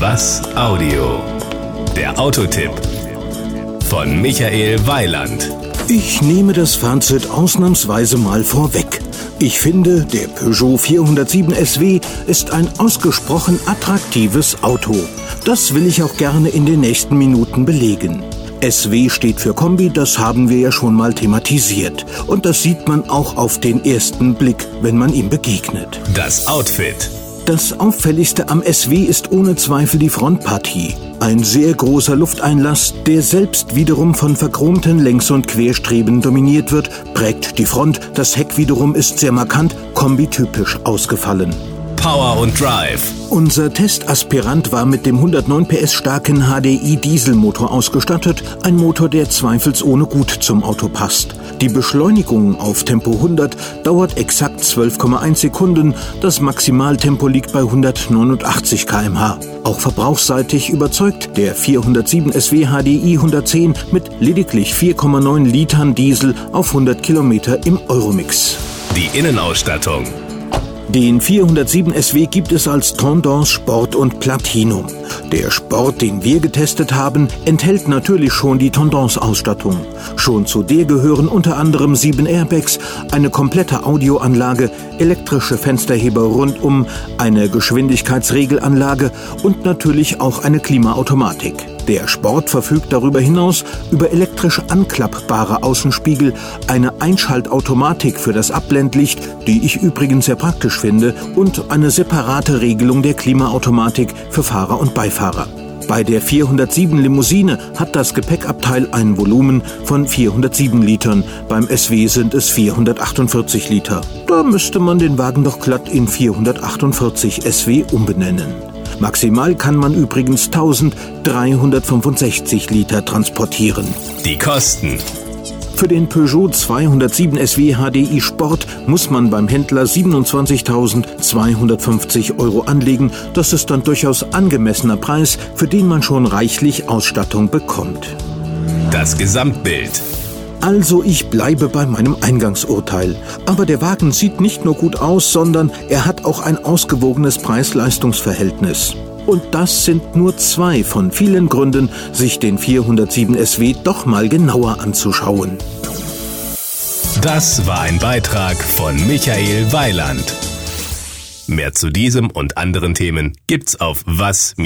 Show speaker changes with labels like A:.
A: Was Audio? Der Autotipp von Michael Weiland.
B: Ich nehme das Fazit ausnahmsweise mal vorweg. Ich finde, der Peugeot 407 SW ist ein ausgesprochen attraktives Auto. Das will ich auch gerne in den nächsten Minuten belegen. SW steht für Kombi, das haben wir ja schon mal thematisiert. Und das sieht man auch auf den ersten Blick, wenn man ihm begegnet.
A: Das Outfit.
B: Das auffälligste am SW ist ohne Zweifel die Frontpartie. Ein sehr großer Lufteinlass, der selbst wiederum von verchromten Längs- und Querstreben dominiert wird, prägt die Front. Das Heck wiederum ist sehr markant, kombitypisch ausgefallen.
A: Power und Drive.
B: Unser Testaspirant war mit dem 109 PS starken HDI Dieselmotor ausgestattet, ein Motor, der zweifelsohne gut zum Auto passt. Die Beschleunigung auf Tempo 100 dauert exakt 12,1 Sekunden, das Maximaltempo liegt bei 189 km/h. Auch verbrauchsseitig überzeugt der 407 SW HDI 110 mit lediglich 4,9 Litern Diesel auf 100 Kilometer im Euromix.
A: Die Innenausstattung.
B: Den 407 SW gibt es als Tendance Sport und Platinum. Der Sport, den wir getestet haben, enthält natürlich schon die Tendance-Ausstattung. Schon zu der gehören unter anderem sieben Airbags, eine komplette Audioanlage, elektrische Fensterheber rundum, eine Geschwindigkeitsregelanlage und natürlich auch eine Klimaautomatik. Der Sport verfügt darüber hinaus über elektrisch anklappbare Außenspiegel, eine Einschaltautomatik für das Abblendlicht, die ich übrigens sehr praktisch finde, und eine separate Regelung der Klimaautomatik für Fahrer und Beifahrer. Bei der 407 Limousine hat das Gepäckabteil ein Volumen von 407 Litern, beim SW sind es 448 Liter. Da müsste man den Wagen doch glatt in 448 SW umbenennen. Maximal kann man übrigens 1365 Liter transportieren.
A: Die Kosten.
B: Für den Peugeot 207 SW HDI Sport muss man beim Händler 27.250 Euro anlegen. Das ist dann durchaus angemessener Preis, für den man schon reichlich Ausstattung bekommt.
A: Das Gesamtbild.
B: Also ich bleibe bei meinem Eingangsurteil. Aber der Wagen sieht nicht nur gut aus, sondern er hat auch ein ausgewogenes Preis-Leistungs-Verhältnis. Und das sind nur zwei von vielen Gründen, sich den 407 SW doch mal genauer anzuschauen.
A: Das war ein Beitrag von Michael Weiland. Mehr zu diesem und anderen Themen gibt's auf was-audio.de.